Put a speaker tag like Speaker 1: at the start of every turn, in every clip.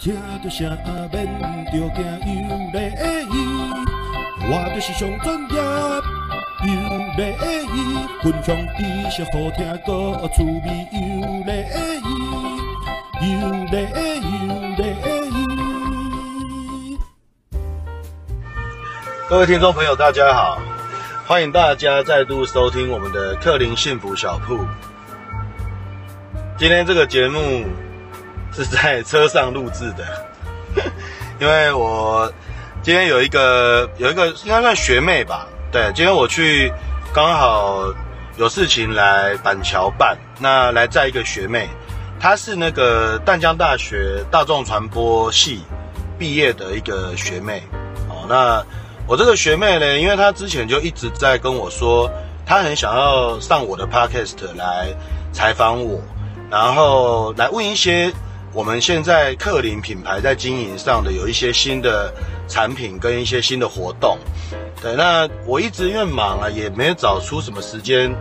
Speaker 1: 听着声免着惊，有礼仪，我就是上专业，有礼仪，分享知识好听，个趣味，有礼仪，有礼仪，有礼仪。
Speaker 2: 各位听众朋友，大家好，欢迎大家再度收听我们的克林幸福小铺。今天这个节目。是在车上录制的，因为我今天有一个有一个应该算学妹吧，对，今天我去刚好有事情来板桥办，那来载一个学妹，她是那个淡江大学大众传播系毕业的一个学妹，哦，那我这个学妹呢，因为她之前就一直在跟我说，她很想要上我的 podcast 来采访我，然后来问一些。我们现在克林品牌在经营上的有一些新的产品跟一些新的活动，对，那我一直因为忙啊，也没有找出什么时间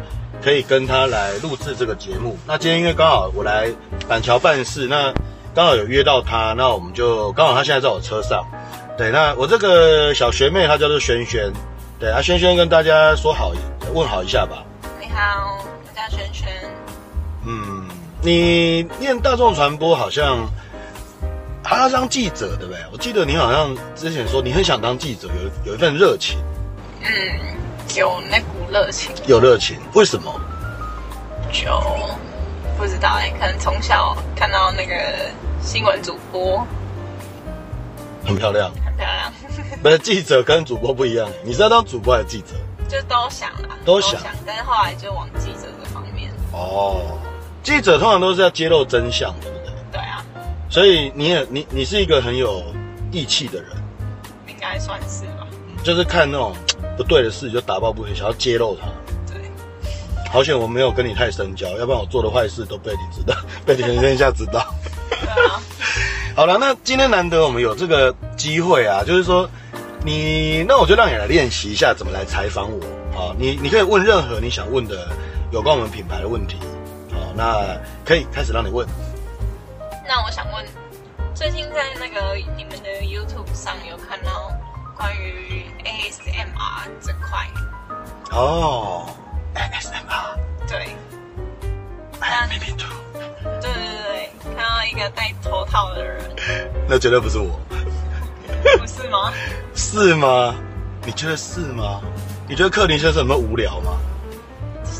Speaker 2: 可以跟他来录制这个节目。那今天因为刚好我来板桥办事，那刚好有约到他，那我们就刚好他现在在我车上，对，那我这个小学妹她叫做萱萱，对啊，萱萱跟大家说好，问好一下吧。
Speaker 3: 你好，
Speaker 2: 你念大众传播好像还要当记者，对不对？我记得你好像之前说你很想当记者，有有一份热情。
Speaker 3: 嗯，有那股热情。
Speaker 2: 有热情，为什么？
Speaker 3: 就不知道哎，可能从小看到那个新闻主播，
Speaker 2: 很漂亮，
Speaker 3: 很漂亮。
Speaker 2: 不是记者跟主播不一样，你是要当主播还是记者？
Speaker 3: 就都想啦，
Speaker 2: 都想，
Speaker 3: 都想，但是后来就往记者这方面。
Speaker 2: 哦。记者通常都是要揭露真相，对不对？
Speaker 3: 对啊。
Speaker 2: 所以你也你你是一个很有义气的人，
Speaker 3: 应该算是吧。
Speaker 2: 就是看那种不对的事就打抱不平，想要揭露它。
Speaker 3: 对。
Speaker 2: 好险我没有跟你太深交，要不然我做的坏事都被你知道，被全天下知道。
Speaker 3: 对啊。
Speaker 2: 好了，那今天难得我们有这个机会啊，就是说你那我就让你来练习一下怎么来采访我啊。你你可以问任何你想问的有关我们品牌的问题。那可以开始让你问。
Speaker 3: 那我想问，最近在那个你们的 YouTube 上有看到关于 ASMR 这块？
Speaker 2: 哦，ASMR。
Speaker 3: 对。
Speaker 2: I am me too。
Speaker 3: 对对对，看到一个戴头套的人。
Speaker 2: 那绝对不是我。
Speaker 3: 不是吗？
Speaker 2: 是吗？你觉得是吗？你觉得克林先生有没有无聊吗？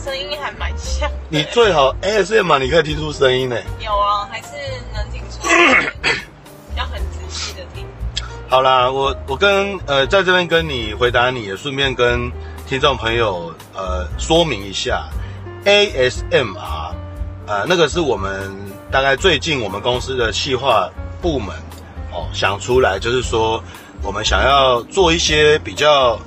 Speaker 3: 声音还蛮像，
Speaker 2: 你最好 ASMR，你可以听出声音呢。
Speaker 3: 有啊，还是能听出来，要很仔细的听。
Speaker 2: 好啦，我我跟呃在这边跟你回答你，也顺便跟听众朋友呃说明一下，ASMR 呃那个是我们大概最近我们公司的企划部门哦想出来，就是说我们想要做一些比较。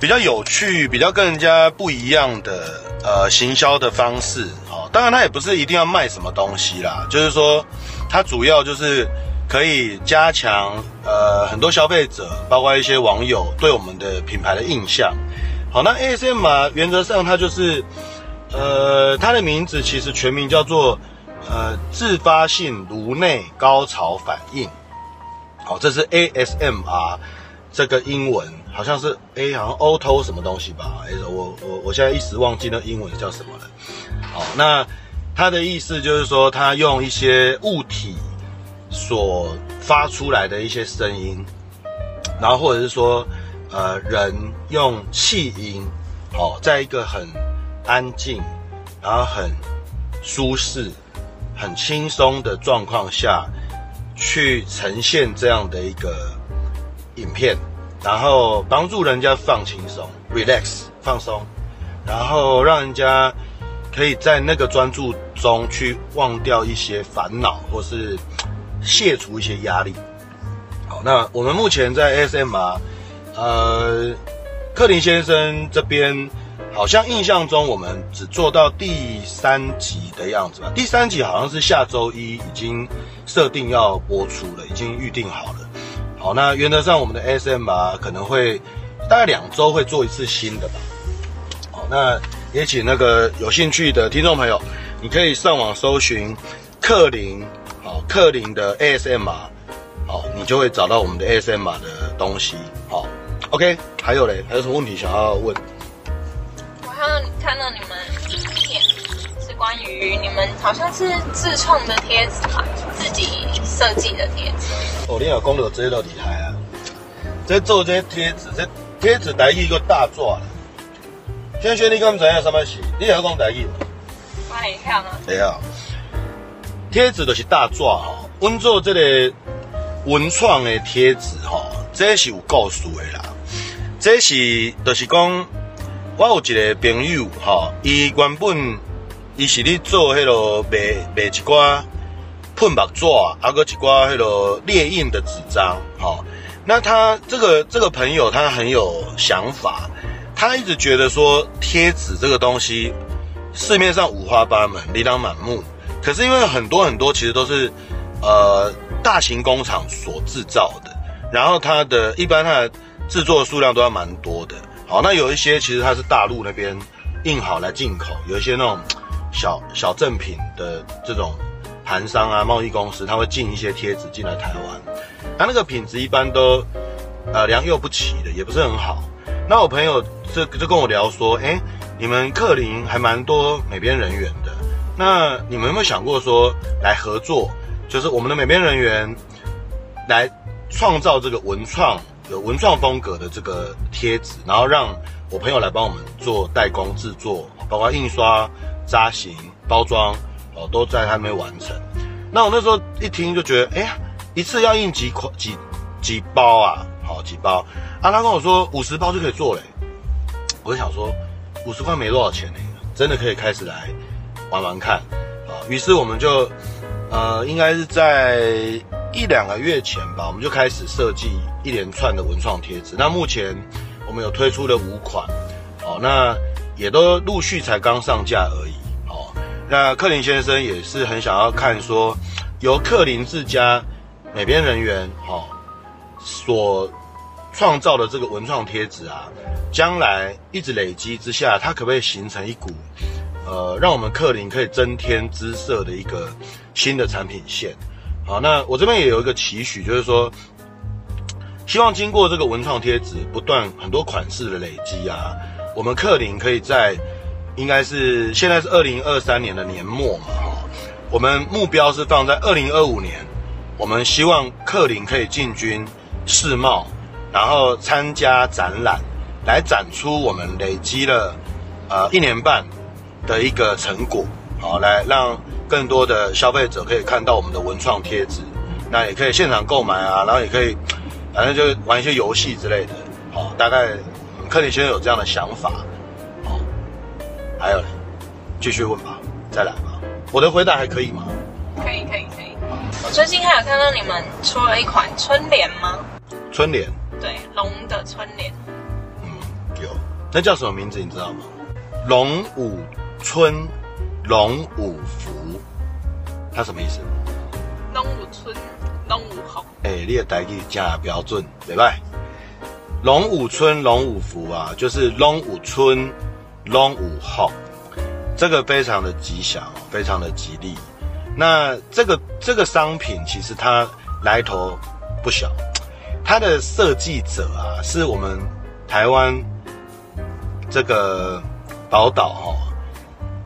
Speaker 2: 比较有趣、比较跟人家不一样的呃行销的方式哦，当然它也不是一定要卖什么东西啦，就是说它主要就是可以加强呃很多消费者，包括一些网友对我们的品牌的印象。好，那 ASMR 原则上它就是呃它的名字其实全名叫做呃自发性颅内高潮反应。好，这是 ASMR 这个英文。好像是 A，好像 auto 什么东西吧？哎，我我我现在一时忘记那英文叫什么了。好，那它的意思就是说，它用一些物体所发出来的一些声音，然后或者是说，呃，人用气音，哦，在一个很安静，然后很舒适、很轻松的状况下去呈现这样的一个影片。然后帮助人家放轻松，relax 放松，然后让人家可以在那个专注中去忘掉一些烦恼，或是卸除一些压力。好，那我们目前在 SM 啊呃，克林先生这边好像印象中我们只做到第三集的样子吧？第三集好像是下周一已经设定要播出了，已经预定好了。好，那原则上我们的 S M R 可能会大概两周会做一次新的吧。好，那也请那个有兴趣的听众朋友，你可以上网搜寻克林，好克林的 S M R，好，你就会找到我们的 S M R 的东西。好，OK，还有嘞，还有什么问题想要问？
Speaker 3: 我看到看到你们影片是关于你们好像是自创的贴纸嘛，自己设计的贴纸。
Speaker 2: 哦，你老公有这些都厉害啊！在做这些贴纸，这贴纸来一个大作了。轩轩，你刚知影什么事？你要讲台语吗？
Speaker 3: 我会晓啊。
Speaker 2: 会晓。贴纸就是大纸哈，阮做这个文创的贴纸哈，这是有故事的啦。这是就是讲，我有一个朋友哈，伊原本伊是咧做迄个卖卖一寡喷墨纸，还有一寡迄个列印的纸张哈。那他这个这个朋友他很有想法。他一直觉得说贴纸这个东西市面上五花八门、琳琅满目，可是因为很多很多其实都是呃大型工厂所制造的，然后它的一般它的制作数量都要蛮多的。好，那有一些其实它是大陆那边印好来进口，有一些那种小小赠品的这种盘商啊、贸易公司，他会进一些贴纸进来台湾，它那个品质一般都呃良莠不齐的，也不是很好。那我朋友就就跟我聊说，哎、你们克林还蛮多美编人员的，那你们有没有想过说来合作，就是我们的美编人员来创造这个文创有文创风格的这个贴纸，然后让我朋友来帮我们做代工制作，包括印刷、扎型、包装，哦，都在还没完成。那我那时候一听就觉得，哎呀，一次要印几块几几包啊？好几包。啊，他跟我说五十包就可以做嘞，我就想说五十块没多少钱呢，真的可以开始来玩玩看啊。于是我们就呃，应该是在一两个月前吧，我们就开始设计一连串的文创贴纸。那目前我们有推出了五款，哦，那也都陆续才刚上架而已。那克林先生也是很想要看说由克林自家美编人员，哦，所。创造的这个文创贴纸啊，将来一直累积之下，它可不可以形成一股，呃，让我们克林可以增添姿色的一个新的产品线？好，那我这边也有一个期许，就是说，希望经过这个文创贴纸不断很多款式的累积啊，我们克林可以在，应该是现在是二零二三年的年末嘛，哈，我们目标是放在二零二五年，我们希望克林可以进军世贸。然后参加展览，来展出我们累积了呃一年半的一个成果，好，来让更多的消费者可以看到我们的文创贴纸，那也可以现场购买啊，然后也可以，反正就玩一些游戏之类的，好，大概克林先生有这样的想法，还有呢，继续问吧，再来吧，我的回答还可以吗？
Speaker 3: 可以可以可以，我最近还有看到你们出了一款春联吗？
Speaker 2: 春联。
Speaker 3: 对，龙的春联，
Speaker 2: 嗯，有，那叫什么名字你知道吗？龙舞春，龙舞福，它什么意思？
Speaker 3: 龙舞春，龙舞福。
Speaker 2: 哎、欸，你的台语加标准，对吧？龙舞春，龙舞福啊，就是龙舞春，龙五号，这个非常的吉祥，非常的吉利。那这个这个商品其实它来头不小。它的设计者啊，是我们台湾这个宝岛哈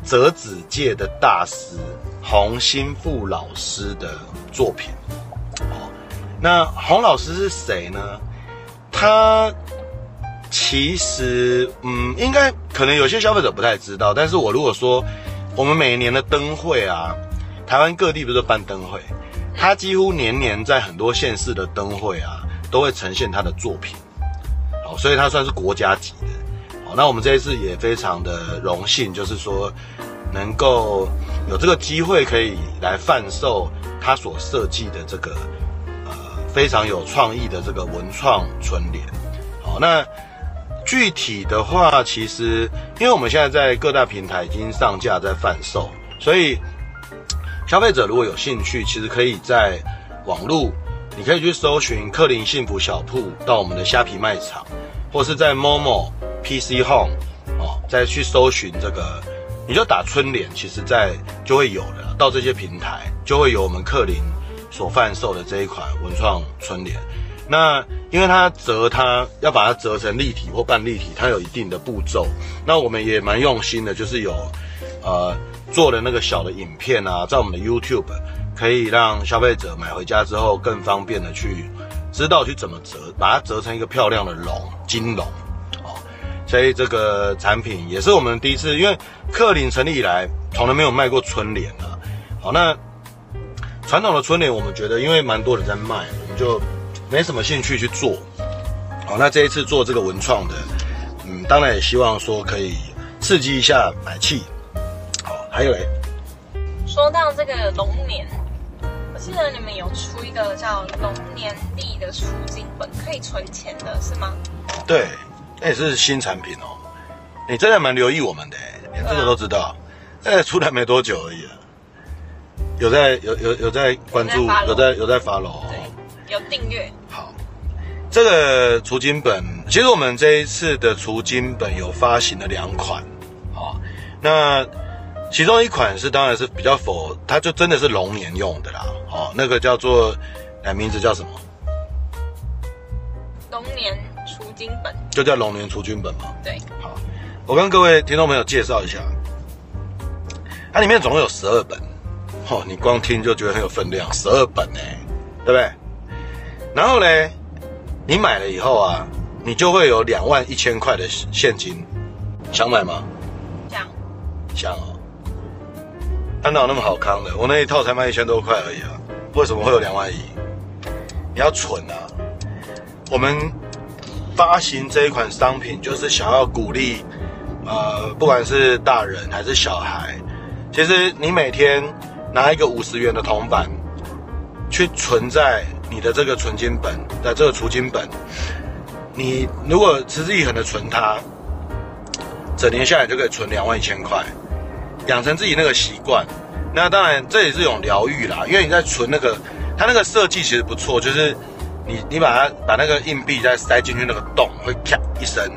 Speaker 2: 折纸界的大师洪新富老师的作品。那洪老师是谁呢？他其实嗯，应该可能有些消费者不太知道，但是我如果说我们每年的灯会啊，台湾各地不是办灯会，他几乎年年在很多县市的灯会啊。都会呈现他的作品，好，所以他算是国家级的。好，那我们这一次也非常的荣幸，就是说能够有这个机会可以来贩售他所设计的这个呃非常有创意的这个文创春联。好，那具体的话，其实因为我们现在在各大平台已经上架在贩售，所以消费者如果有兴趣，其实可以在网络。你可以去搜寻克林幸福小铺，到我们的虾皮卖场，或是在 Momo PC Home 哦，再去搜寻这个，你就打春联，其实在就会有了。到这些平台就会有我们克林所贩售的这一款文创春联。那因为它折它要把它折成立体或半立体，它有一定的步骤。那我们也蛮用心的，就是有呃做的那个小的影片啊，在我们的 YouTube 可以让消费者买回家之后更方便的去知道去怎么折，把它折成一个漂亮的龙金龙。哦，所以这个产品也是我们第一次，因为克林成立以来从来没有卖过春联啊。好，那传统的春联我们觉得因为蛮多人在卖，我们就。没什么兴趣去做，好，那这一次做这个文创的，嗯，当然也希望说可以刺激一下买气，好，还有嘞，
Speaker 3: 说到这个龙年，我记得你们有出一个叫龙年历的储金本，可以存钱的是吗？
Speaker 2: 对，那也是新产品哦，你真的蛮留意我们的，连这个都知道，哎，出来没多久而已，有在有有有在关注，有在有在 follow。
Speaker 3: 有订阅。
Speaker 2: 好，这个除金本，其实我们这一次的除金本有发行了两款，啊，那其中一款是当然是比较否，它就真的是龙年用的啦，哦，那个叫做，哎，名字叫什么？
Speaker 3: 龙年除金本，
Speaker 2: 就叫龙年除金本嘛。
Speaker 3: 对，
Speaker 2: 好，我跟各位听众朋友介绍一下，它里面总共有十二本，哦，你光听就觉得很有分量，十二本呢，对不对？然后呢，你买了以后啊，你就会有两万一千块的现金，想买吗？
Speaker 3: 想，
Speaker 2: 想哦。哪有那么好康的，我那一套才卖一千多块而已啊，为什么会有两万一？你要蠢啊！我们发行这一款商品，就是想要鼓励，呃，不管是大人还是小孩，其实你每天拿一个五十元的铜板去存在。你的这个存金本的这个储金本，你如果持之以恒的存它，整年下来就可以存两万一千块，养成自己那个习惯。那当然这也是一种疗愈啦，因为你在存那个，它那个设计其实不错，就是你你把它把那个硬币再塞进去那个洞，会咔一声，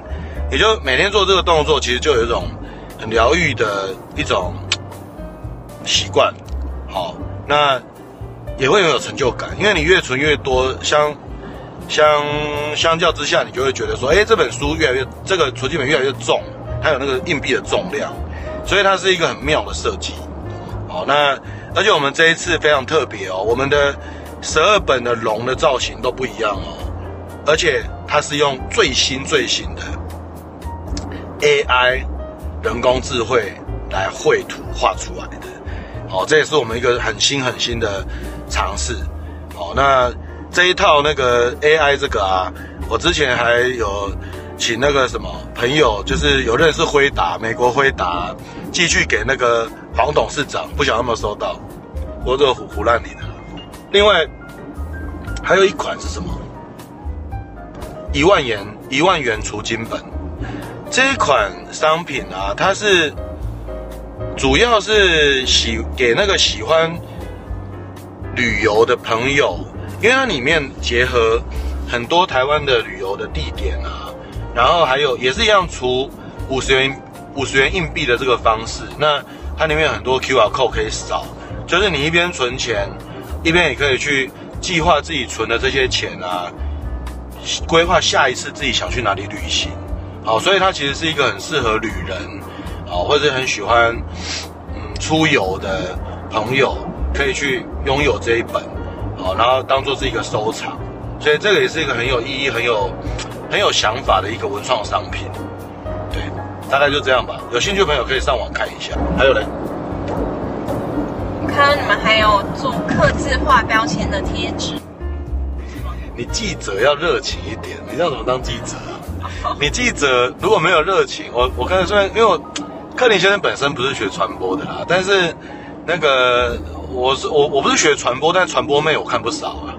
Speaker 2: 也就每天做这个动作，其实就有一种很疗愈的一种习惯。好，那。也会很有成就感，因为你越存越多，相相相较之下，你就会觉得说，哎，这本书越来越，这个储金本越来越重，它有那个硬币的重量，所以它是一个很妙的设计。好，那而且我们这一次非常特别哦，我们的十二本的龙的造型都不一样哦，而且它是用最新最新的 AI 人工智慧来绘图画出来的。好，这也是我们一个很新很新的。尝试，好，那这一套那个 AI 这个啊，我之前还有请那个什么朋友，就是有认识辉达，美国辉达寄去给那个黄董事长，不晓得有没有收到，我这个唬唬烂你的。另外还有一款是什么？一万元一万元除金本，这一款商品啊，它是主要是喜给那个喜欢。旅游的朋友，因为它里面结合很多台湾的旅游的地点啊，然后还有也是一样，除五十元五十元硬币的这个方式，那它里面有很多 QR code 可以扫，就是你一边存钱，一边也可以去计划自己存的这些钱啊，规划下一次自己想去哪里旅行，好，所以它其实是一个很适合旅人，好，或者很喜欢嗯出游的朋友。可以去拥有这一本，好，然后当做是一个收藏，所以这个也是一个很有意义、很有很有想法的一个文创商品。对，大概就这样吧。有兴趣的朋友可以上网看一下。还有嘞，
Speaker 3: 我看到你们还有做刻字化标签的贴纸。
Speaker 2: 你记者要热情一点，你知道怎么当记者啊？你记者如果没有热情，我我刚才虽然因为我克林先生本身不是学传播的啦，但是那个。我是我我不是学传播，但传播妹我看不少啊。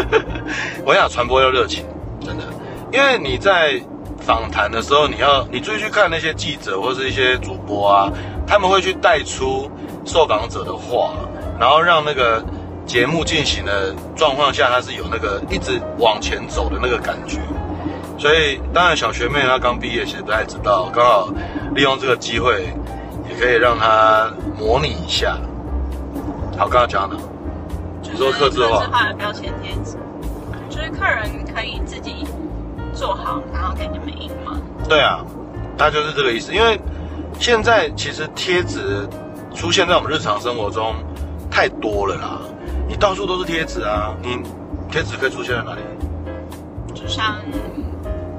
Speaker 2: 我想传播要热情，真的，因为你在访谈的时候，你要你注意去看那些记者或是一些主播啊，他们会去带出受访者的话，然后让那个节目进行的状况下，他是有那个一直往前走的那个感觉。所以当然小学妹她刚毕业，其实不太知道，刚好利用这个机会，也可以让她模拟一下。好，刚刚讲的你说客制化？
Speaker 3: 客制化的标签贴纸，就是客人可以自己做好，然后给你们印吗？
Speaker 2: 对啊，它就是这个意思。因为现在其实贴纸出现在我们日常生活中太多了啦，你到处都是贴纸啊，你贴纸可以出现在哪里？
Speaker 3: 就像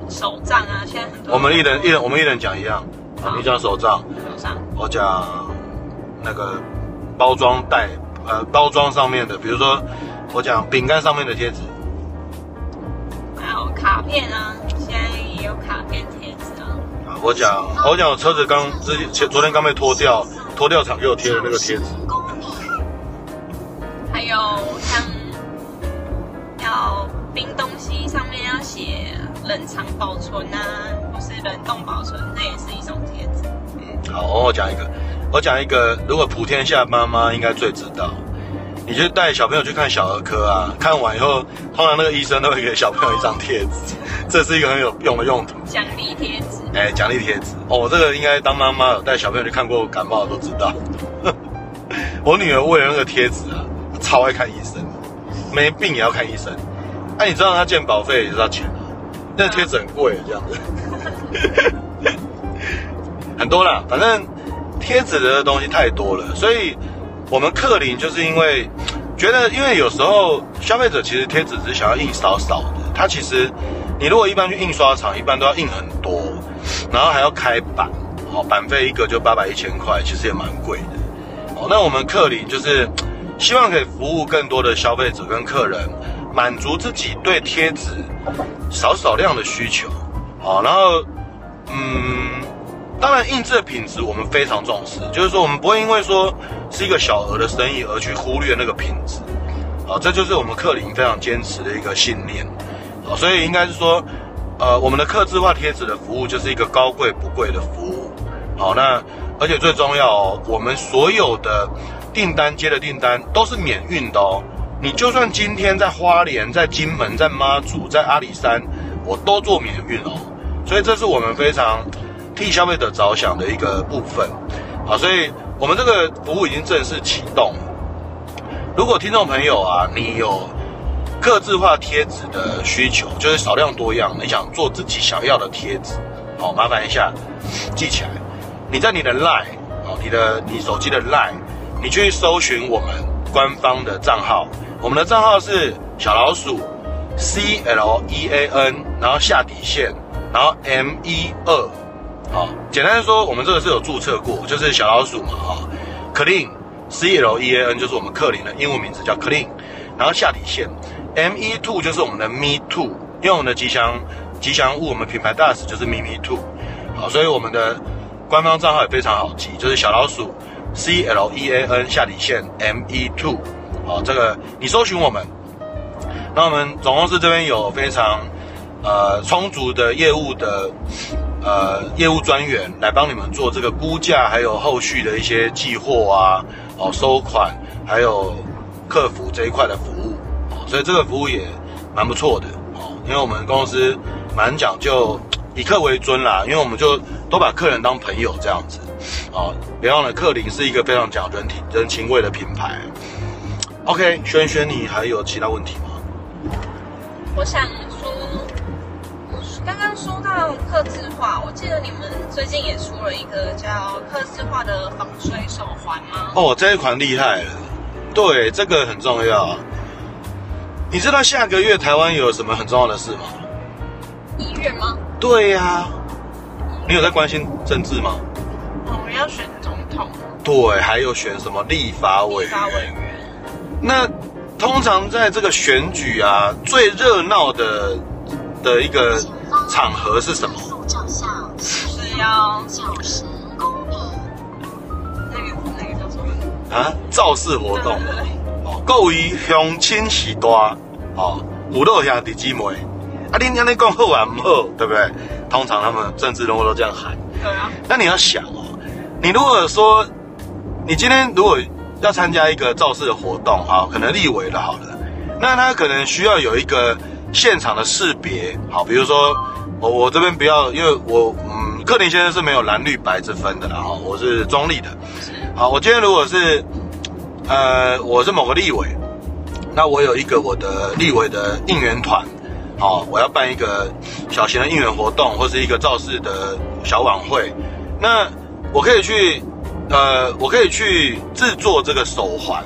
Speaker 3: 手账啊，现在很多。
Speaker 2: 我们一人一人，我们一人讲一样。啊，你讲手账，
Speaker 3: 手账。我
Speaker 2: 讲那个包装袋，呃，包装上面的，比如说我讲饼干上面的贴纸。
Speaker 3: 还有卡片啊，现在也有卡片贴纸啊。
Speaker 2: 啊，我讲我讲我车子刚之前昨天刚被拖掉，拖掉厂给我贴的那个贴纸。
Speaker 3: 还有像要冰东西上面要写冷藏保存啊，或是冷冻保存，那也是一种贴纸。
Speaker 2: 嗯，好，我讲一个，我讲一个，如果普天下妈妈应该最知道。你就带小朋友去看小儿科啊，看完以后，通常那个医生都会给小朋友一张贴纸，这是一个很有用的用途。
Speaker 3: 奖励贴纸。
Speaker 2: 哎，奖励贴纸。哦，这个应该当妈妈有带小朋友去看过感冒都知道。我女儿为了那个贴纸啊，超爱看医生，没病也要看医生。哎、啊，你知道她健保费也是要钱啊？那个贴纸很贵，这样子。很多啦，反正贴纸的东西太多了，所以。我们克林就是因为觉得，因为有时候消费者其实贴纸只是想要印少少的，他其实你如果一般去印刷厂，一般都要印很多，然后还要开版，哦，版费一个就八百一千块，其实也蛮贵的。哦，那我们克林就是希望可以服务更多的消费者跟客人，满足自己对贴纸少少量的需求。好，然后嗯。当然，印制的品质我们非常重视，就是说我们不会因为说是一个小额的生意而去忽略那个品质，啊，这就是我们克林非常坚持的一个信念，啊，所以应该是说，呃，我们的刻字化贴纸的服务就是一个高贵不贵的服务，好，那而且最重要哦，我们所有的订单接的订单都是免运的哦，你就算今天在花莲、在金门、在妈祖、在阿里山，我都做免运哦，所以这是我们非常。替消费者着想的一个部分，好，所以我们这个服务已经正式启动。如果听众朋友啊，你有客制化贴纸的需求，就是少量多样，你想做自己想要的贴纸，好，麻烦一下记起来。你在你的 Line，哦，你的你手机的 Line，你去搜寻我们官方的账号，我们的账号是小老鼠 C L E A N，然后下底线，然后 M 一二。好，简单说，我们这个是有注册过，就是小老鼠嘛，哈，Clean C L E A N 就是我们克林的英文名字叫 Clean，然后下底线 M E Two 就是我们的 Me two，因为我们的吉祥吉祥物，我们品牌大使就是 Me Me two，好，所以我们的官方账号也非常好记，就是小老鼠 C L E A N 下底线 M E Two，好，这个你搜寻我们，那我们总公司这边有非常呃充足的业务的。呃，业务专员来帮你们做这个估价，还有后续的一些寄货啊，哦，收款，还有客服这一块的服务，哦，所以这个服务也蛮不错的，哦，因为我们公司蛮讲究以客为尊啦，因为我们就都把客人当朋友这样子，哦，别忘了克林是一个非常讲人体人情味的品牌。OK，轩轩，你还有其他问题吗？
Speaker 3: 我想。刚刚说到刻字化，我记得你们最近也出了一个叫刻字化的防水手环吗？
Speaker 2: 哦，这一款厉害了，对，这个很重要。你知道下个月台湾有什么很重要的事吗？
Speaker 3: 医院吗？
Speaker 2: 对呀、啊。你有在关心政治吗？
Speaker 3: 我们要选总统。
Speaker 2: 对，还有选什么立法委员？立法委员。那通常在这个选举啊，最热闹的的一个。场合是什么？
Speaker 3: 是要九十公里。那个那个叫什么？
Speaker 2: 啊，造势活动。哦，各位乡亲时代，哦，父老兄弟姊妹，啊，你讲你讲好还不好，对不对？通常他们政治人物都这样喊。
Speaker 3: 对啊。
Speaker 2: 那你要想哦，你如果说你今天如果要参加一个造势的活动，哈，可能立委的好了，那他可能需要有一个现场的识别，好，比如说。我我这边不要，因为我嗯，克林先生是没有蓝绿白之分的啦哈，我是中立的。好，我今天如果是，呃，我是某个立委，那我有一个我的立委的应援团，好，我要办一个小型的应援活动，或是一个造势的小晚会。那我可以去，呃，我可以去制作这个手环，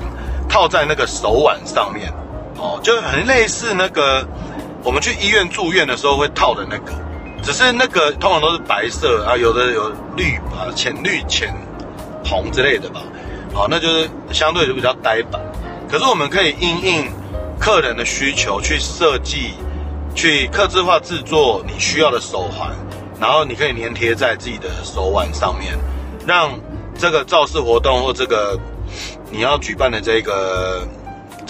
Speaker 2: 套在那个手腕上面，哦，就很类似那个我们去医院住院的时候会套的那个，只是那个通常都是白色啊，有的有绿啊，浅绿、浅红之类的吧。好，那就是相对就比较呆板，可是我们可以因应客人的需求去设计，去客制化制作你需要的手环，然后你可以粘贴在自己的手腕上面，让这个造势活动或这个你要举办的这个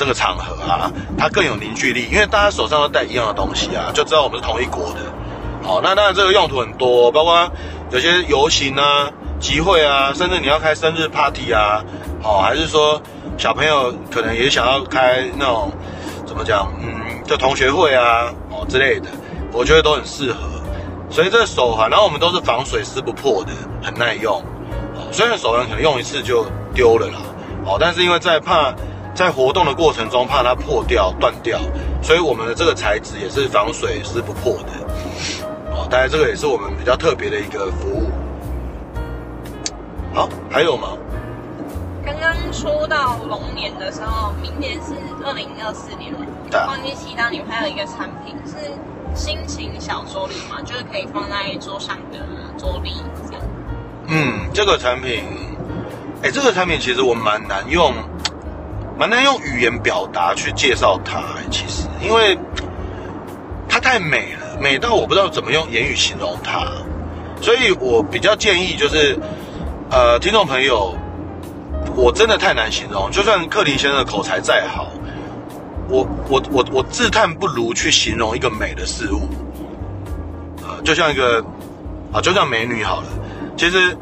Speaker 2: 这个场合啊，它更有凝聚力，因为大家手上都带一样的东西啊，就知道我们是同一国的。好，那当然这个用途很多，包括有些游行啊。集会啊，甚至你要开生日 party 啊，好，还是说小朋友可能也想要开那种怎么讲，嗯，就同学会啊，哦之类的，我觉得都很适合。所以这个手环，然后我们都是防水撕不破的，很耐用。虽然手环可能用一次就丢了啦，哦，但是因为在怕在活动的过程中怕它破掉断掉，所以我们的这个材质也是防水是不破的。哦，当然这个也是我们比较特别的一个服务。好，还有吗？
Speaker 3: 刚刚说到龙年的时候，明年是二零二四年了。对。忘记提到你们还有一个产品是心情小桌历嘛，就是可以放在桌上的桌历这样。
Speaker 2: 嗯，这个产品，哎，这个产品其实我蛮难用，蛮难用语言表达去介绍它。其实，因为它太美了，美到我不知道怎么用言语形容它，所以我比较建议就是。呃，听众朋友，我真的太难形容。就算克林先生的口才再好，我我我我自叹不如去形容一个美的事物。呃，就像一个啊，就像美女好了。其实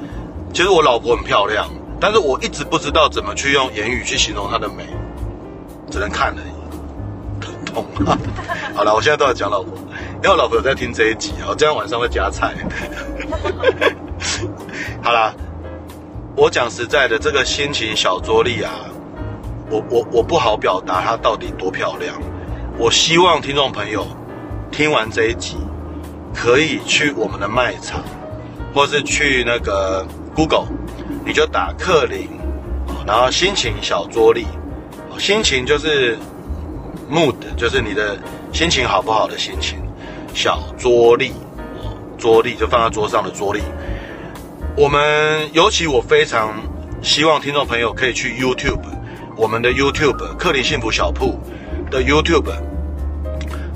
Speaker 2: 其实我老婆很漂亮，但是我一直不知道怎么去用言语去形容她的美，只能看而已。疼痛！好了，我现在都要讲老婆，因为我老婆有在听这一集啊，我今天晚上会加菜。好了。我讲实在的，这个心情小桌历啊，我我我不好表达它到底多漂亮。我希望听众朋友听完这一集，可以去我们的卖场，或是去那个 Google，你就打克林，然后心情小桌历，心情就是 mood，就是你的心情好不好的心情，小桌历，桌历就放在桌上的桌历。我们尤其我非常希望听众朋友可以去 YouTube，我们的 YouTube 克林幸福小铺的 YouTube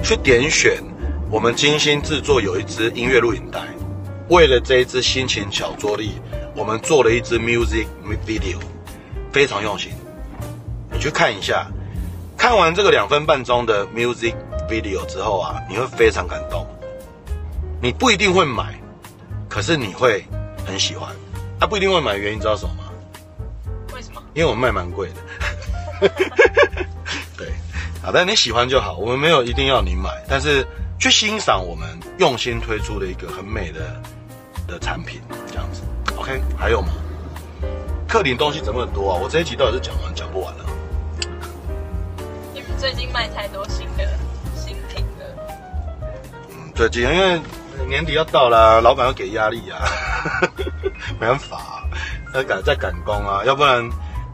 Speaker 2: 去点选我们精心制作有一支音乐录影带，为了这一支心情小桌历，我们做了一支 music video，非常用心。你去看一下，看完这个两分半钟的 music video 之后啊，你会非常感动。你不一定会买，可是你会。很喜欢，他、啊、不一定会买，原因知道什么吗？
Speaker 3: 为什么？
Speaker 2: 因为我们卖蛮贵的。对，好，但你喜欢就好，我们没有一定要你买，但是去欣赏我们用心推出的一个很美的的产品，这样子。OK，还有吗？克林东西怎么很多啊？我这一集到底是讲完讲不完了？
Speaker 3: 你们最近卖太多新的新品了。
Speaker 2: 嗯，最近因为年底要到了，老板要给压力啊。没办法、啊，在赶在赶工啊，要不然，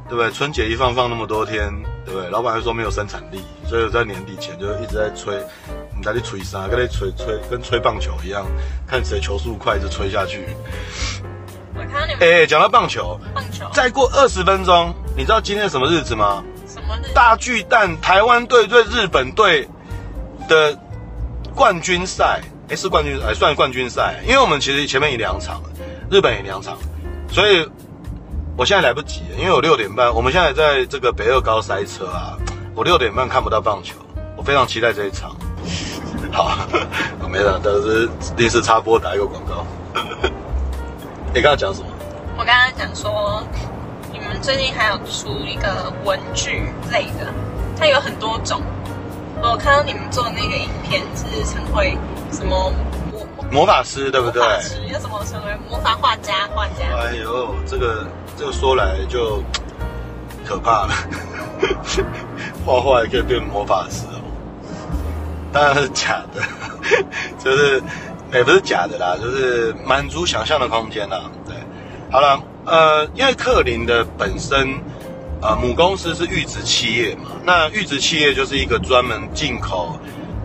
Speaker 2: 对不对？春节一放放那么多天，对不对？老板还说没有生产力，所以我在年底前就一直在催，你在那吹啥？跟那吹吹跟吹棒球一样，看谁球速快就吹下去。
Speaker 3: 我看到你们。
Speaker 2: 哎，讲到棒球，
Speaker 3: 棒球，
Speaker 2: 再过二十分钟，你知道今天什么日子吗？
Speaker 3: 什么日子？
Speaker 2: 大巨蛋台湾队对日本队的冠军赛。哎，是冠军，哎，算冠军赛，因为我们其实前面有两场，日本也两场，所以我现在来不及，因为我六点半，我们现在在这个北二高塞车啊，我六点半看不到棒球，我非常期待这一场。好，我 没了，都是临时插播打一个广告。你刚刚讲什么？
Speaker 3: 我刚刚讲说，你们最近还有出一个文具类的，它有很多种。我看到你们做的那个影片是成为什么魔
Speaker 2: 魔法师，对不对？
Speaker 3: 魔法师要怎么成为魔法画家？画家？
Speaker 2: 哎呦，这个这个说来就 可怕了。画画也可以变魔法师哦，当然是假的，就是也不是假的啦，就是满足想象的空间啦。对，好了，呃，因为克林的本身，呃，母公司是玉植企业嘛，那玉植企业就是一个专门进口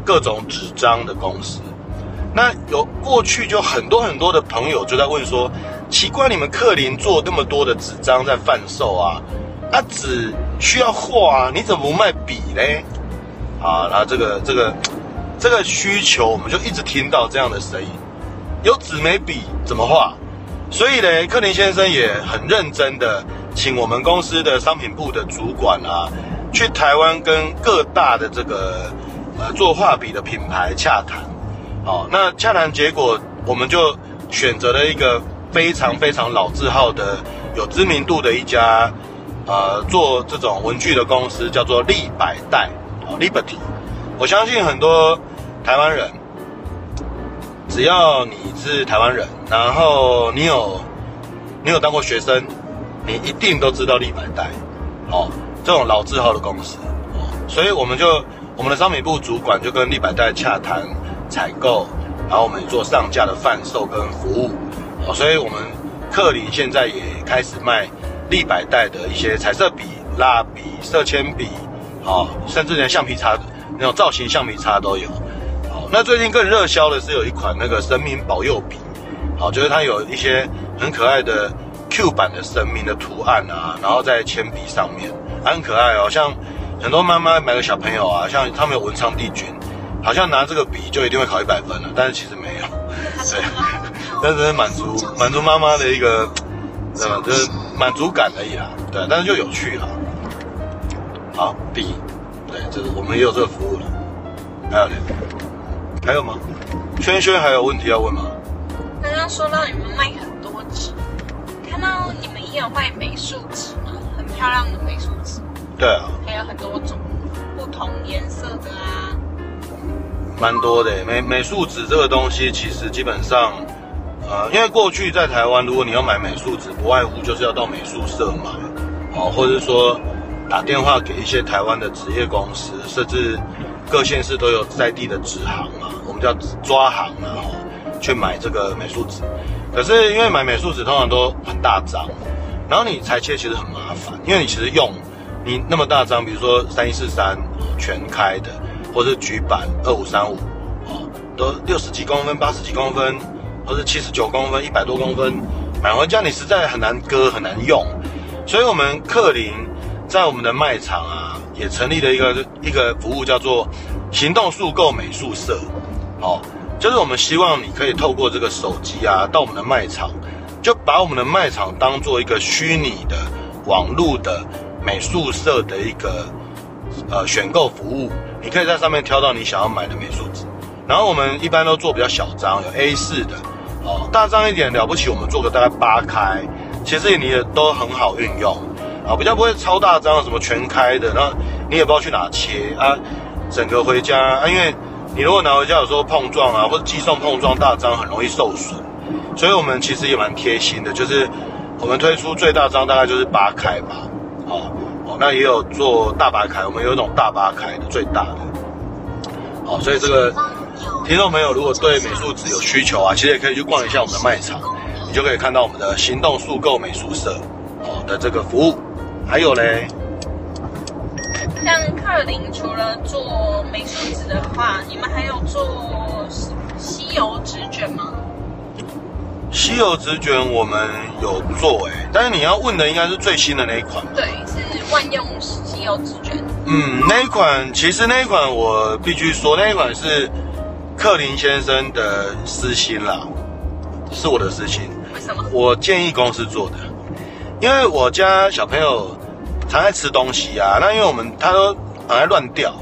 Speaker 2: 各种纸张的公司。那有过去就很多很多的朋友就在问说，奇怪，你们克林做那么多的纸张在贩售啊？那纸需要画啊，你怎么不卖笔嘞？啊，然后这个这个这个需求，我们就一直听到这样的声音，有纸没笔怎么画？所以呢，克林先生也很认真的请我们公司的商品部的主管啊，去台湾跟各大的这个呃做画笔的品牌洽谈。好，那洽谈结果，我们就选择了一个非常非常老字号的、有知名度的一家，呃，做这种文具的公司，叫做立百代啊，Liberty。我相信很多台湾人，只要你是台湾人，然后你有你有当过学生，你一定都知道立百代，哦，这种老字号的公司，哦，所以我们就我们的商品部主管就跟立百代洽谈。采购，然后我们做上架的贩售跟服务，哦所以我们克林现在也开始卖立百代的一些彩色笔、蜡笔、色铅笔，哦，甚至连橡皮擦那种造型橡皮擦都有。好，那最近更热销的是有一款那个神明保佑笔，好，就是它有一些很可爱的 Q 版的神明的图案啊，然后在铅笔上面，很可爱哦。像很多妈妈买个小朋友啊，像他们有文昌帝君。好像拿这个笔就一定会考一百分了，但是其实没有，对，但是满足满足妈妈的一个，对吧？就是满足感而已啦，对，但是就有趣啊。好，笔，对，就是我们也有这个服务了。还有呢？还有吗？轩轩还有问题要问吗？
Speaker 3: 刚刚说到你们卖很多纸，看到你们也有卖美术纸吗？很漂亮的美术纸。
Speaker 2: 对啊。
Speaker 3: 还有很多种不同颜色的啊。
Speaker 2: 蛮多的美美术纸这个东西，其实基本上，呃，因为过去在台湾，如果你要买美术纸，不外乎就是要到美术社买，哦，或者说打电话给一些台湾的职业公司，甚至各县市都有在地的纸行啊，我们叫抓行啊，去买这个美术纸。可是因为买美术纸通常都很大张，然后你裁切其实很麻烦，因为你其实用你那么大张，比如说三一四三全开的。或是举板二五三五，哦，都六十几公分、八十几公分，或是七十九公分、一百多公分，买回家你实在很难割、很难用。所以，我们克林在我们的卖场啊，也成立了一个一个服务，叫做行动速购美术社。哦，就是我们希望你可以透过这个手机啊，到我们的卖场，就把我们的卖场当做一个虚拟的网络的美术社的一个呃选购服务。你可以在上面挑到你想要买的美术纸，然后我们一般都做比较小张，有 A4 的，哦，大张一点了不起，我们做个大概八开，其实你也都很好运用，啊，比较不会超大张，什么全开的，然后你也不知道去哪切啊，整个回家啊，因为你如果拿回家有时候碰撞啊，或者寄送碰撞大张很容易受损，所以我们其实也蛮贴心的，就是我们推出最大张大概就是八开吧，哦哦。那也有做大八开，我们有一种大八开的最大的，好，所以这个听众朋友如果对美术纸有需求啊，其实也可以去逛一下我们的卖场，你就可以看到我们的行动速购美术社哦的这个服务。还有嘞，
Speaker 3: 像克林除了做美术纸的话，你们还有做西游纸卷吗？
Speaker 2: 西游纸卷我们有做哎，但是你要问的应该是最新的那一款。
Speaker 3: 对，是万用西游纸卷。
Speaker 2: 嗯，那一款其实那一款我必须说，那一款是克林先生的私心啦，是我的私心。
Speaker 3: 为什么？
Speaker 2: 我建议公司做的，因为我家小朋友常爱吃东西啊，那因为我们他都很爱乱掉。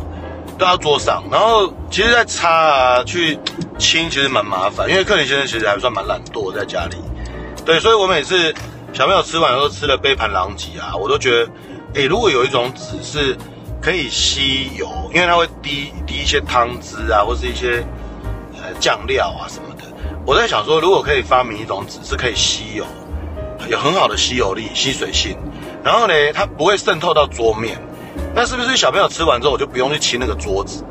Speaker 2: 到桌上，然后其实，在擦啊，去清，其实蛮麻烦。因为克林先生其实还算蛮懒惰，在家里。对，所以我每次小朋友吃完都吃的杯盘狼藉啊，我都觉得，诶，如果有一种纸是可以吸油，因为它会滴滴一些汤汁啊，或是一些呃酱料啊什么的。我在想说，如果可以发明一种纸是可以吸油，有很好的吸油力、吸水性，然后呢，它不会渗透到桌面。那是不是小朋友吃完之后我就不用去清那个桌子？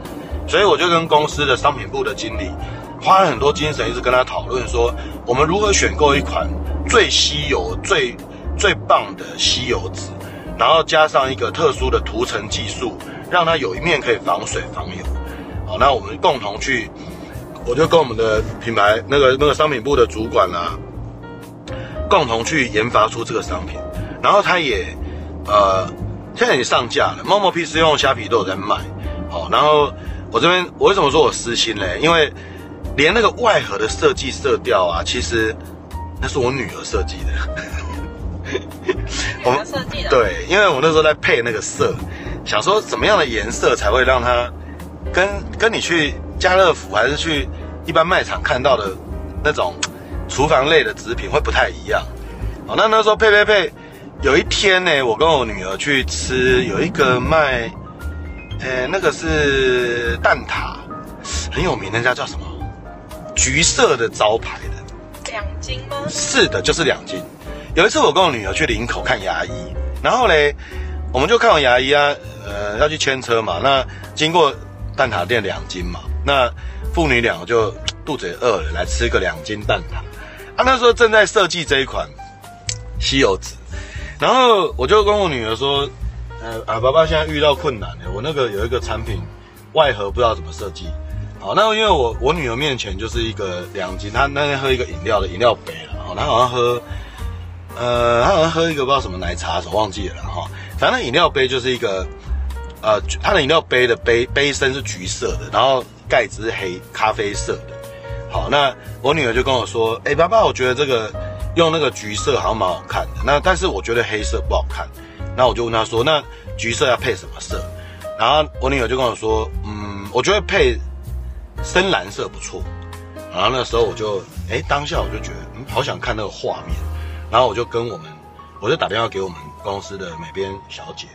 Speaker 2: 所以我就跟公司的商品部的经理花了很多精神，一直跟他讨论说，我们如何选购一款最吸油、最最棒的吸油纸，然后加上一个特殊的涂层技术，让它有一面可以防水防油。好，那我们共同去，我就跟我们的品牌那个那个商品部的主管啊，共同去研发出这个商品，然后它也呃。现在已经上架了，Momo PC 用虾皮都有在卖。好，然后我这边我为什么说我私心嘞？因为连那个外盒的设计色调啊，其实那是我女儿设计的。
Speaker 3: 我们设计的。
Speaker 2: 对，因为我那时候在配那个色，想说怎么样的颜色才会让它跟跟你去家乐福还是去一般卖场看到的那种厨房类的纸品会不太一样。好，那那时候佩佩佩。有一天呢，我跟我女儿去吃，有一个卖，呃，那个是蛋挞，很有名，那家叫什么？橘色的招牌的。
Speaker 3: 两斤吗？
Speaker 2: 是的，就是两斤。有一次我跟我女儿去林口看牙医，然后嘞，我们就看完牙医啊，呃，要去牵车嘛，那经过蛋挞店两斤嘛，那父女俩就肚子也饿了，来吃个两斤蛋挞。啊，那时候正在设计这一款稀有纸。然后我就跟我女儿说，呃啊，爸爸现在遇到困难了，我那个有一个产品外盒不知道怎么设计。好，那因为我我女儿面前就是一个两斤，她那天喝一个饮料的饮料杯了，好，她好像喝，呃，她好像喝一个不知道什么奶茶，我忘记了哈。反正饮料杯就是一个，呃，它的饮料杯的杯杯身是橘色的，然后盖子是黑咖啡色的。好，那我女儿就跟我说，哎，爸爸，我觉得这个。用那个橘色好像蛮好看的，那但是我觉得黑色不好看，那我就问她说，那橘色要配什么色？然后我女友就跟我说，嗯，我觉得配深蓝色不错。然后那时候我就，哎，当下我就觉得，嗯，好想看那个画面。然后我就跟我们，我就打电话给我们公司的美编小姐，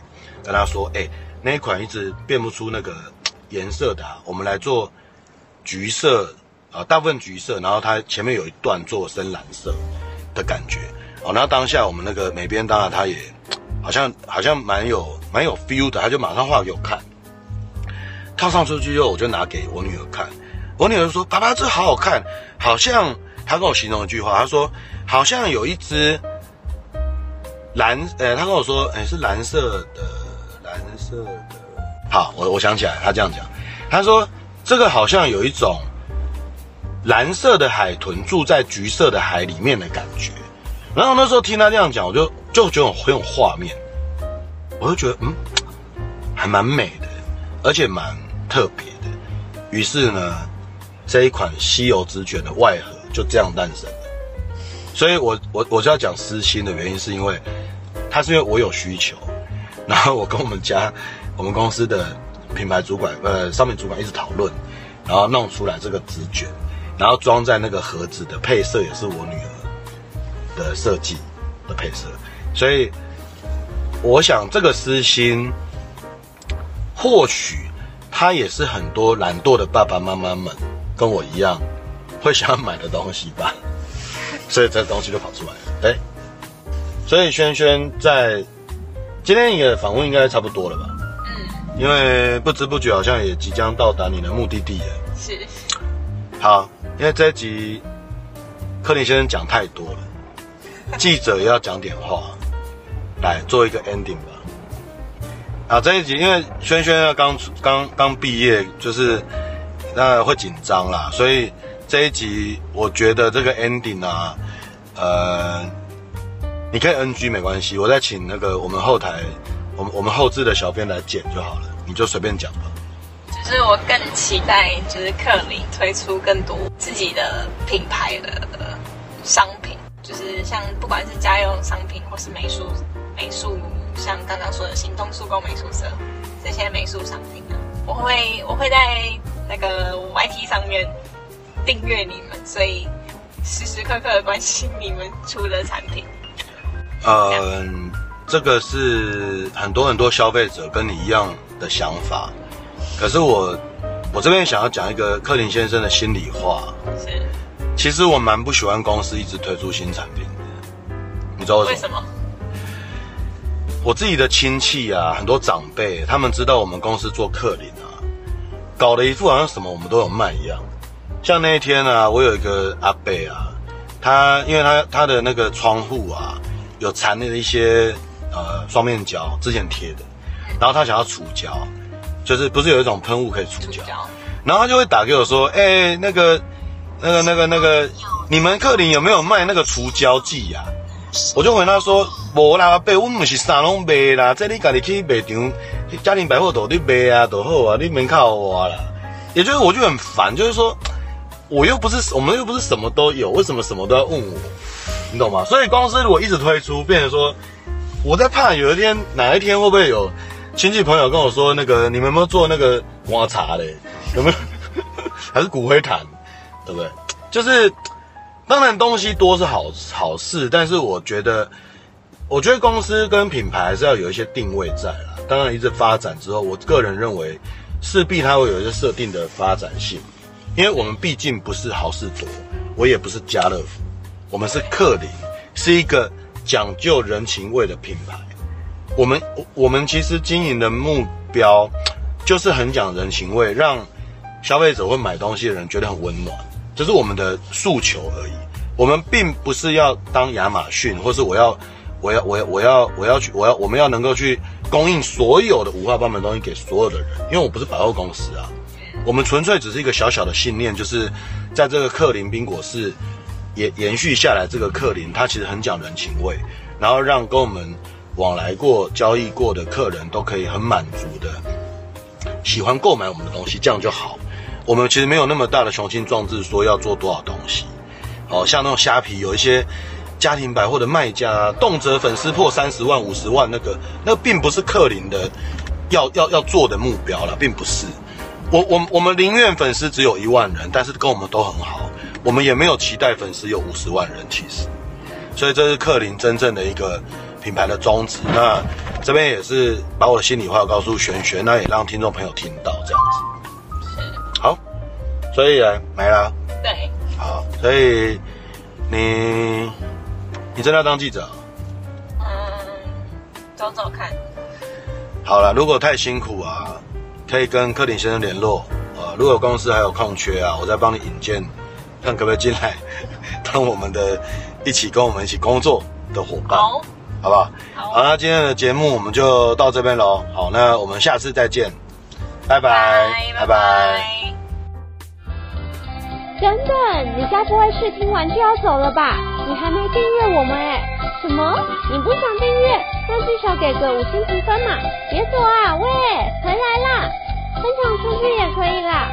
Speaker 2: 跟她说，哎，那一款一直变不出那个颜色的，我们来做橘色啊，大部分橘色，然后它前面有一段做深蓝色。的感觉哦，然后当下我们那个美编当然他也 好像好像蛮有蛮有 feel 的，他就马上画给我看，套上出去之后，我就拿给我女儿看，我女儿说：“爸爸，这好好看，好像他跟我形容一句话，他说好像有一只蓝，呃，他跟我说，哎，是蓝色的，蓝色的。好，我我想起来，他这样讲，他说这个好像有一种。”蓝色的海豚住在橘色的海里面的感觉，然后那时候听他这样讲，我就就觉得很有画面，我就觉得嗯，还蛮美的，而且蛮特别的。于是呢，这一款稀有纸卷的外盒就这样诞生了。所以我我我就要讲私心的原因，是因为它是因为我有需求，然后我跟我们家我们公司的品牌主管呃商品主管一直讨论，然后弄出来这个纸卷。然后装在那个盒子的配色也是我女儿的设计的配色，所以我想这个私心，或许它也是很多懒惰的爸爸妈妈们跟我一样会想要买的东西吧，所以这东西就跑出来了。哎，所以轩轩在今天你的访问应该差不多了吧？嗯，因为不知不觉好像也即将到达你的目的地了。
Speaker 3: 是。
Speaker 2: 好。因为这一集，柯林先生讲太多了，记者也要讲点话，来做一个 ending 吧。啊，这一集因为轩轩要刚刚刚毕业，就是那会紧张啦，所以这一集我觉得这个 ending 啊，呃，你可以 NG 没关系，我再请那个我们后台，我们我们后制的小编来剪就好了，你就随便讲吧。
Speaker 3: 就是我更期待，就是克林推出更多自己的品牌的商品，就是像不管是家用商品或是美术美术，像刚刚说的行动速攻美术社这些美术商品呢，我会我会在那个 YT 上面订阅你们，所以时时刻刻关心你们出的产品。
Speaker 2: 嗯，这个是很多很多消费者跟你一样的想法。可是我，我这边想要讲一个克林先生的心里话。是，其实我蛮不喜欢公司一直推出新产品的。你知道为什么？我自己的亲戚啊，很多长辈，他们知道我们公司做克林啊，搞得一副好像什么我们都有卖一样。像那一天啊，我有一个阿伯啊，他因为他他的那个窗户啊，有缠了一些呃双面胶，之前贴的，然后他想要除胶，就是不是有一种喷雾可以除胶，然后他就会打给我说，哎、欸，那个那个那个那个，你们客林有没有卖那个除胶剂呀？我就回他说，无啦，阿伯，我们不是啥拢卖啦，这你家己去卖场，家庭百货都你卖啊，都好啊，你免靠我啦。也就是我就很烦，就是说。我又不是，我们又不是什么都有，为什么什么都要问我？你懂吗？所以公司如果一直推出，变成说，我在怕有一天哪一天会不会有亲戚朋友跟我说，那个你们有没有做那个抹茶的？有没有？还是骨灰坛？对不对？就是当然东西多是好好事，但是我觉得，我觉得公司跟品牌还是要有一些定位在啦。当然一直发展之后，我个人认为势必它会有一些设定的发展性。因为我们毕竟不是好事多，我也不是家乐福，我们是克林，是一个讲究人情味的品牌。我们我们其实经营的目标就是很讲人情味，让消费者会买东西的人觉得很温暖，这是我们的诉求而已。我们并不是要当亚马逊，或是我要我要我要我要我要去我要我们要能够去供应所有的五花八门东西给所有的人，因为我不是百货公司啊。我们纯粹只是一个小小的信念，就是在这个克林宾果室延延续下来，这个克林它其实很讲人情味，然后让跟我们往来过、交易过的客人都可以很满足的喜欢购买我们的东西，这样就好。我们其实没有那么大的雄心壮志，说要做多少东西。哦，像那种虾皮，有一些家庭百货的卖家，动辄粉丝破三十万、五十万，那个那并不是克林的要要要做的目标了，并不是。我我我们宁愿粉丝只有一万人，但是跟我们都很好。我们也没有期待粉丝有五十万人，其实。所以这是克林真正的一个品牌的宗旨。那这边也是把我的心里话告诉璇璇，那也让听众朋友听到这样子。是。好，所以啊没了。
Speaker 3: 对。
Speaker 2: 好，所以你你真的要当记者？
Speaker 3: 嗯，走走看。
Speaker 2: 好了，如果太辛苦啊。可以跟克林先生联络，呃，如果公司还有空缺啊，我再帮你引荐，看可不可以进来 当我们的一起跟我们一起工作的伙伴，好，好不好？好，好，那今天的节目我们就到这边喽。好，那我们下次再见，拜拜，拜拜。
Speaker 4: 等等，你该不会是听完就要走了吧？你还没订阅我们哎？什么？你不想订阅？那至少给个五星评分嘛！别走啊，喂，回来啦！分享出去也可以啦。